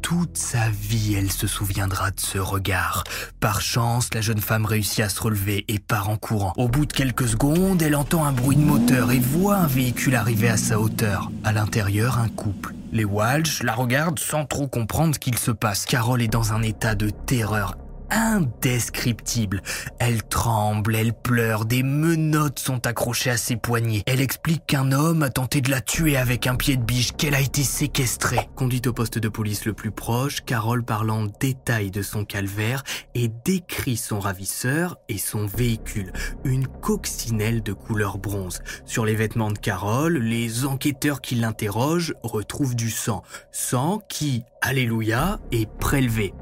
toute sa vie, elle se souviendra de ce regard. Par chance, la jeune femme réussit à se relever et part en courant. Au bout de quelques secondes, elle entend un bruit de moteur et voit un véhicule arriver à sa hauteur. À l'intérieur, un couple. Les Walsh la regardent sans trop comprendre ce qu'il se passe. Carole est dans un état de terreur indescriptible. Elle tremble, elle pleure, des menottes sont accrochées à ses poignets. Elle explique qu'un homme a tenté de la tuer avec un pied de biche, qu'elle a été séquestrée. Conduite au poste de police le plus proche, Carole parle en détail de son calvaire et décrit son ravisseur et son véhicule, une coccinelle de couleur bronze. Sur les vêtements de Carole, les enquêteurs qui l'interrogent retrouvent du sang. Sang qui, alléluia, est prélevé.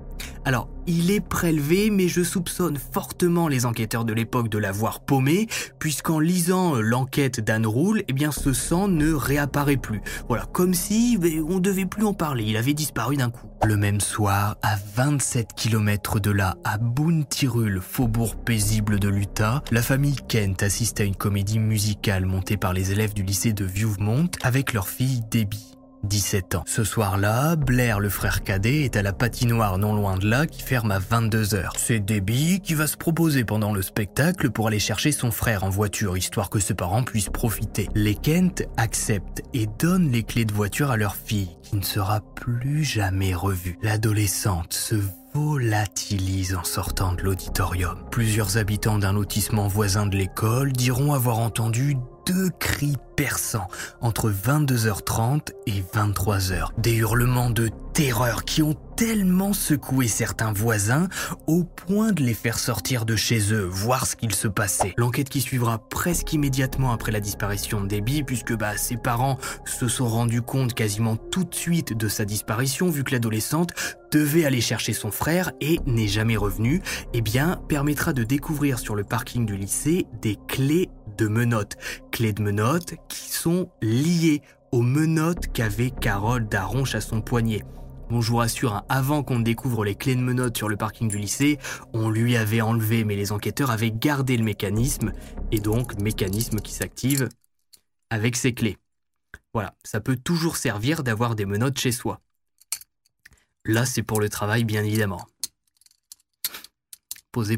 Alors, il est prélevé, mais je soupçonne fortement les enquêteurs de l'époque de l'avoir paumé, puisqu'en lisant euh, l'enquête d'Anne Roule, eh bien, ce sang ne réapparaît plus. Voilà, comme si ben, on devait plus en parler, il avait disparu d'un coup. Le même soir, à 27 km de là, à Bountirul, faubourg paisible de l'Utah, la famille Kent assiste à une comédie musicale montée par les élèves du lycée de Viewmont avec leur fille Debbie. 17 ans. Ce soir-là, Blair, le frère cadet, est à la patinoire non loin de là qui ferme à 22h. C'est Debbie qui va se proposer pendant le spectacle pour aller chercher son frère en voiture, histoire que ses parents puissent profiter. Les Kent acceptent et donnent les clés de voiture à leur fille, qui ne sera plus jamais revue. L'adolescente se volatilise en sortant de l'auditorium. Plusieurs habitants d'un lotissement voisin de l'école diront avoir entendu deux cris perçants entre 22h30 et 23h. Des hurlements de terreur qui ont tellement secoué certains voisins au point de les faire sortir de chez eux, voir ce qu'il se passait. L'enquête qui suivra presque immédiatement après la disparition de Debbie, puisque bah, ses parents se sont rendus compte quasiment tout de suite de sa disparition, vu que l'adolescente devait aller chercher son frère et n'est jamais revenue, eh bien, permettra de découvrir sur le parking du lycée des clés de menottes. Clés de menottes qui sont liées aux menottes qu'avait Carole Daronche à son poignet. Bon, je vous rassure, hein, avant qu'on découvre les clés de menottes sur le parking du lycée, on lui avait enlevé, mais les enquêteurs avaient gardé le mécanisme, et donc mécanisme qui s'active avec ses clés. Voilà, ça peut toujours servir d'avoir des menottes chez soi. Là, c'est pour le travail, bien évidemment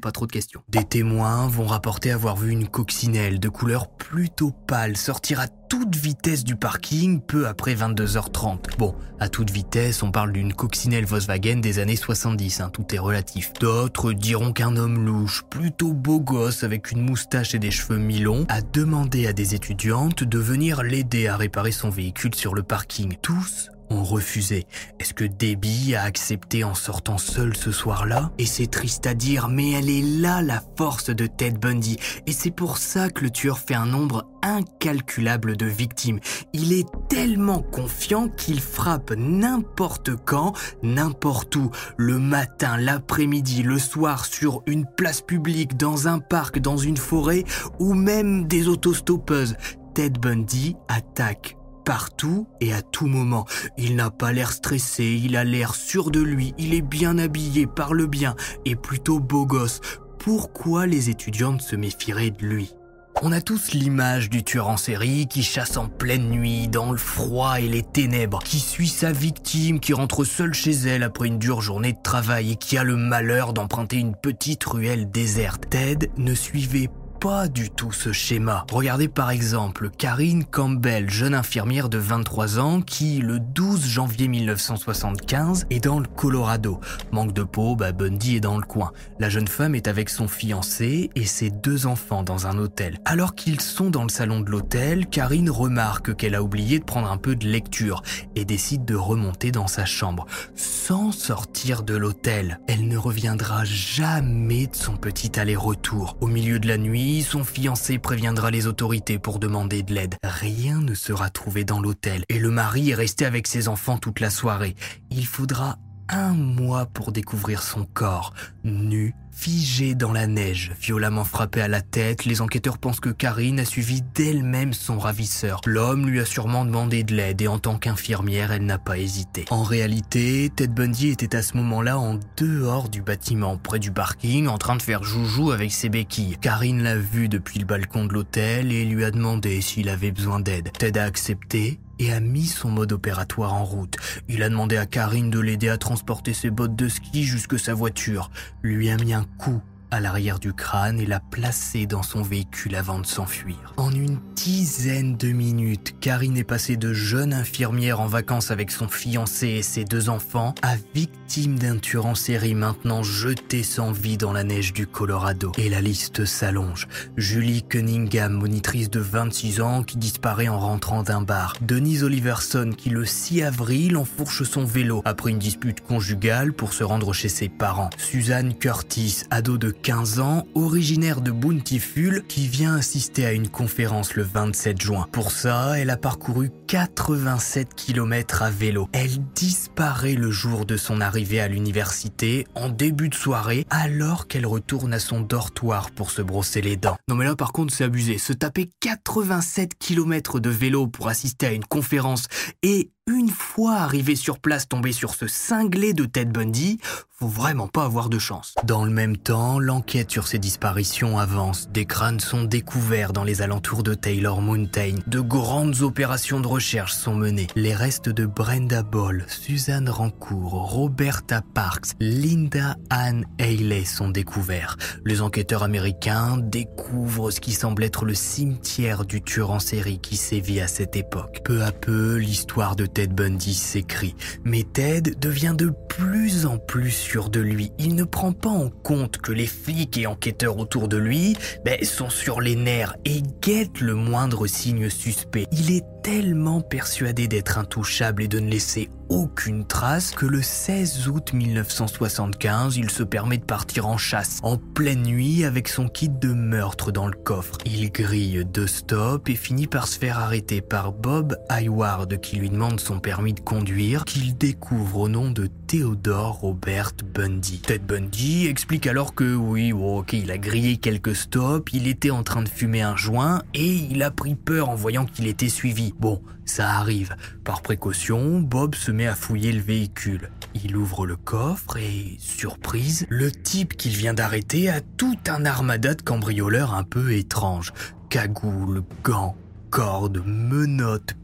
pas trop de questions. Des témoins vont rapporter avoir vu une coccinelle de couleur plutôt pâle sortir à toute vitesse du parking peu après 22h30. Bon, à toute vitesse, on parle d'une coccinelle Volkswagen des années 70, hein, tout est relatif. D'autres diront qu'un homme louche, plutôt beau gosse avec une moustache et des cheveux mi-longs, a demandé à des étudiantes de venir l'aider à réparer son véhicule sur le parking. Tous ont refusé. Est-ce que Debbie a accepté en sortant seule ce soir-là? Et c'est triste à dire, mais elle est là la force de Ted Bundy. Et c'est pour ça que le tueur fait un nombre incalculable de victimes. Il est tellement confiant qu'il frappe n'importe quand, n'importe où, le matin, l'après-midi, le soir, sur une place publique, dans un parc, dans une forêt, ou même des autostoppeuses. Ted Bundy attaque partout et à tout moment. Il n'a pas l'air stressé, il a l'air sûr de lui, il est bien habillé, parle bien et plutôt beau gosse. Pourquoi les étudiantes se méfieraient de lui? On a tous l'image du tueur en série qui chasse en pleine nuit, dans le froid et les ténèbres, qui suit sa victime, qui rentre seule chez elle après une dure journée de travail et qui a le malheur d'emprunter une petite ruelle déserte. Ted ne suivait pas du tout ce schéma. Regardez par exemple Karine Campbell, jeune infirmière de 23 ans qui, le 12 janvier 1975, est dans le Colorado. Manque de peau, bah Bundy est dans le coin. La jeune femme est avec son fiancé et ses deux enfants dans un hôtel. Alors qu'ils sont dans le salon de l'hôtel, Karine remarque qu'elle a oublié de prendre un peu de lecture et décide de remonter dans sa chambre. Sans sortir de l'hôtel, elle ne reviendra jamais de son petit aller-retour. Au milieu de la nuit, son fiancé préviendra les autorités pour demander de l'aide. Rien ne sera trouvé dans l'hôtel et le mari est resté avec ses enfants toute la soirée. Il faudra un mois pour découvrir son corps, nu, figé dans la neige, violemment frappé à la tête. Les enquêteurs pensent que Karine a suivi d'elle-même son ravisseur. L'homme lui a sûrement demandé de l'aide et en tant qu'infirmière, elle n'a pas hésité. En réalité, Ted Bundy était à ce moment-là en dehors du bâtiment, près du parking, en train de faire joujou avec ses béquilles. Karine l'a vu depuis le balcon de l'hôtel et lui a demandé s'il avait besoin d'aide. Ted a accepté et a mis son mode opératoire en route. Il a demandé à Karine de l'aider à transporter ses bottes de ski jusque sa voiture, lui a mis un coup à l'arrière du crâne et l'a placé dans son véhicule avant de s'enfuir. En une dizaine de minutes, Karine est passée de jeune infirmière en vacances avec son fiancé et ses deux enfants à victime d'un tueur en série maintenant jeté sans vie dans la neige du Colorado. Et la liste s'allonge. Julie Cunningham, monitrice de 26 ans qui disparaît en rentrant d'un bar. Denise Oliverson qui le 6 avril enfourche son vélo après une dispute conjugale pour se rendre chez ses parents. Suzanne Curtis, ado de 15 ans, originaire de Bountiful, qui vient assister à une conférence le 27 juin. Pour ça, elle a parcouru 87 km à vélo. Elle disparaît le jour de son arrivée à l'université, en début de soirée, alors qu'elle retourne à son dortoir pour se brosser les dents. Non mais là par contre c'est abusé, se taper 87 km de vélo pour assister à une conférence et une fois arrivé sur place tomber sur ce cinglé de Ted Bundy, faut vraiment pas avoir de chance. Dans le même temps, l'enquête sur ces disparitions avance. Des crânes sont découverts dans les alentours de Taylor Mountain. De grandes opérations de recherche sont menées. Les restes de Brenda Ball, Suzanne Rancourt, Roberta Parks, Linda Ann Haley sont découverts. Les enquêteurs américains découvrent ce qui semble être le cimetière du tueur en série qui sévit à cette époque. Peu à peu, l'histoire de Ted Bundy s'écrit. Mais Ted devient de plus en plus de lui. Il ne prend pas en compte que les flics et enquêteurs autour de lui ben, sont sur les nerfs et guettent le moindre signe suspect. Il est tellement persuadé d'être intouchable et de ne laisser aucune trace que le 16 août 1975, il se permet de partir en chasse, en pleine nuit avec son kit de meurtre dans le coffre. Il grille deux stops et finit par se faire arrêter par Bob Hayward qui lui demande son permis de conduire qu'il découvre au nom de Theodore Robert Bundy. Ted Bundy explique alors que oui, ok, il a grillé quelques stops, il était en train de fumer un joint et il a pris peur en voyant qu'il était suivi. Bon, ça arrive. Par précaution, Bob se met à fouiller le véhicule. Il ouvre le coffre et, surprise, le type qu'il vient d'arrêter a tout un armada de cambrioleurs un peu étranges. Cagoule, gants, cordes, menottes,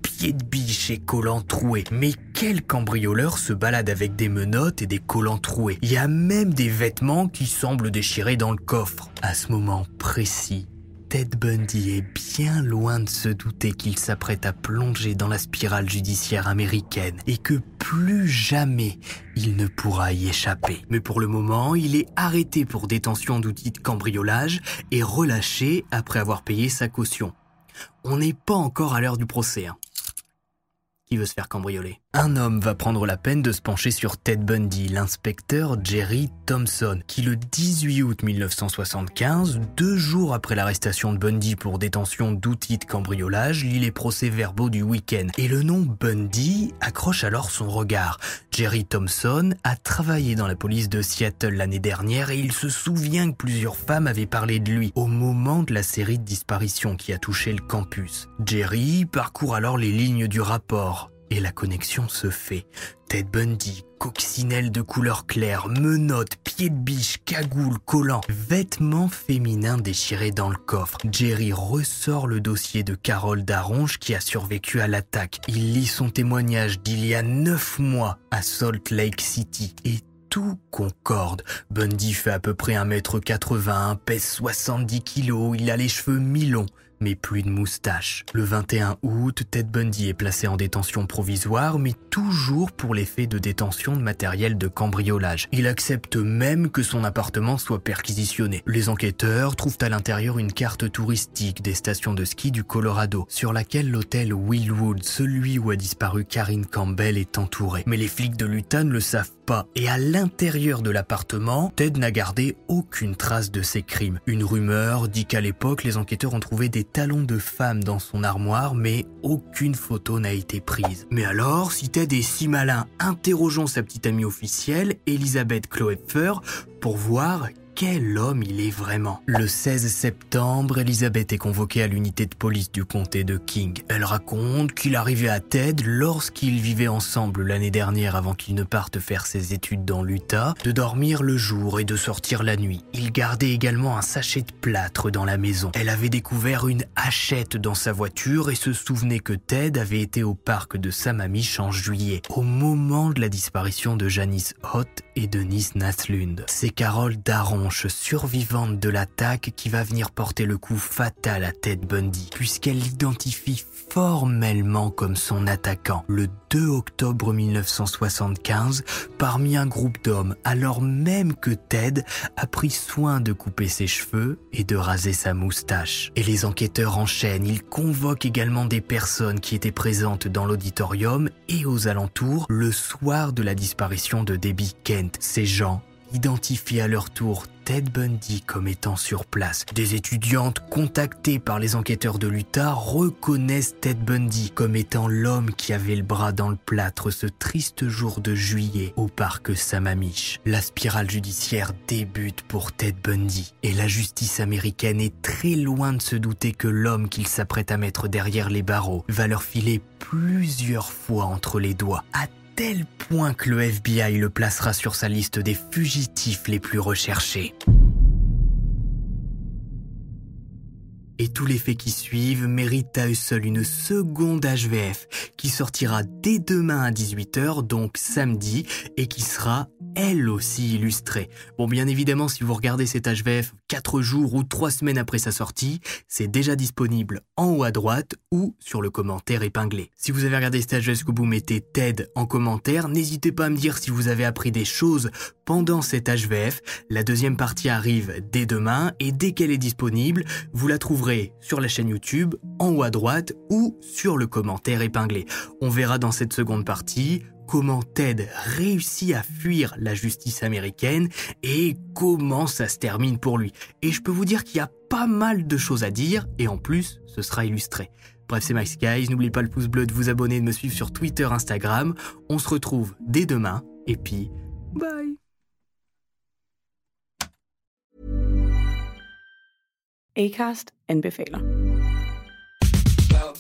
et collants troués. Mais quel cambrioleur se balade avec des menottes et des collants troués Il y a même des vêtements qui semblent déchirés dans le coffre. À ce moment précis, Ted Bundy est bien loin de se douter qu'il s'apprête à plonger dans la spirale judiciaire américaine et que plus jamais il ne pourra y échapper. Mais pour le moment, il est arrêté pour détention d'outils de cambriolage et relâché après avoir payé sa caution. On n'est pas encore à l'heure du procès. Hein qui veut se faire cambrioler? Un homme va prendre la peine de se pencher sur Ted Bundy, l'inspecteur Jerry Thompson, qui le 18 août 1975, deux jours après l'arrestation de Bundy pour détention d'outils de cambriolage, lit les procès-verbaux du week-end. Et le nom Bundy accroche alors son regard. Jerry Thompson a travaillé dans la police de Seattle l'année dernière et il se souvient que plusieurs femmes avaient parlé de lui au moment de la série de disparitions qui a touché le campus. Jerry parcourt alors les lignes du rapport et la connexion se fait. Ted Bundy, coccinelle de couleur claire, menottes, pieds de biche, cagoule, collant, vêtements féminins déchirés dans le coffre. Jerry ressort le dossier de Carole Daronge qui a survécu à l'attaque. Il lit son témoignage d'il y a neuf mois à Salt Lake City et tout concorde. Bundy fait à peu près 1m80, pèse 70 kg, il a les cheveux mi-longs mais plus de moustache. Le 21 août, Ted Bundy est placé en détention provisoire, mais toujours pour l'effet de détention de matériel de cambriolage. Il accepte même que son appartement soit perquisitionné. Les enquêteurs trouvent à l'intérieur une carte touristique des stations de ski du Colorado, sur laquelle l'hôtel Willwood, celui où a disparu Karine Campbell, est entouré. Mais les flics de l'Utah ne le savent pas, et à l'intérieur de l'appartement, Ted n'a gardé aucune trace de ses crimes. Une rumeur dit qu'à l'époque, les enquêteurs ont trouvé des talons de femme dans son armoire, mais aucune photo n'a été prise. Mais alors, si Ted est si malin, interrogeons sa petite amie officielle, Elisabeth Cloepfer, pour voir quel homme il est vraiment. Le 16 septembre, Elisabeth est convoquée à l'unité de police du comté de King. Elle raconte qu'il arrivait à Ted lorsqu'ils vivaient ensemble l'année dernière avant qu'il ne parte faire ses études dans l'Utah, de dormir le jour et de sortir la nuit. Il gardait également un sachet de plâtre dans la maison. Elle avait découvert une hachette dans sa voiture et se souvenait que Ted avait été au parc de Sammamish en juillet, au moment de la disparition de Janice Hott et Denise Naslund. C'est Carole Daron survivante de l'attaque qui va venir porter le coup fatal à Ted Bundy, puisqu'elle l'identifie formellement comme son attaquant le 2 octobre 1975 parmi un groupe d'hommes, alors même que Ted a pris soin de couper ses cheveux et de raser sa moustache. Et les enquêteurs enchaînent, ils convoquent également des personnes qui étaient présentes dans l'auditorium et aux alentours le soir de la disparition de Debbie Kent. Ces gens identifient à leur tour Ted Bundy comme étant sur place. Des étudiantes contactées par les enquêteurs de l'Utah reconnaissent Ted Bundy comme étant l'homme qui avait le bras dans le plâtre ce triste jour de juillet au parc Sammamish. La spirale judiciaire débute pour Ted Bundy et la justice américaine est très loin de se douter que l'homme qu'il s'apprête à mettre derrière les barreaux va leur filer plusieurs fois entre les doigts tel point que le FBI le placera sur sa liste des fugitifs les plus recherchés. Et tous les faits qui suivent méritent à eux seuls une seconde HVF qui sortira dès demain à 18h, donc samedi, et qui sera elle aussi illustrée. Bon, bien évidemment, si vous regardez cette HVF 4 jours ou 3 semaines après sa sortie, c'est déjà disponible en haut à droite ou sur le commentaire épinglé. Si vous avez regardé cette HVF que vous mettez TED en commentaire, n'hésitez pas à me dire si vous avez appris des choses pendant cette HVF. La deuxième partie arrive dès demain et dès qu'elle est disponible, vous la trouverez sur la chaîne YouTube, en haut à droite ou sur le commentaire épinglé. On verra dans cette seconde partie comment Ted réussit à fuir la justice américaine et comment ça se termine pour lui. Et je peux vous dire qu'il y a pas mal de choses à dire et en plus, ce sera illustré. Bref, c'est Max Guys, n'oubliez pas le pouce bleu de vous abonner, de me suivre sur Twitter, Instagram. On se retrouve dès demain et puis bye Acast.